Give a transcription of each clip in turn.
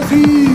Brasil!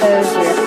Exposure.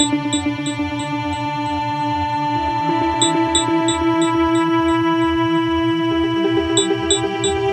Thank you.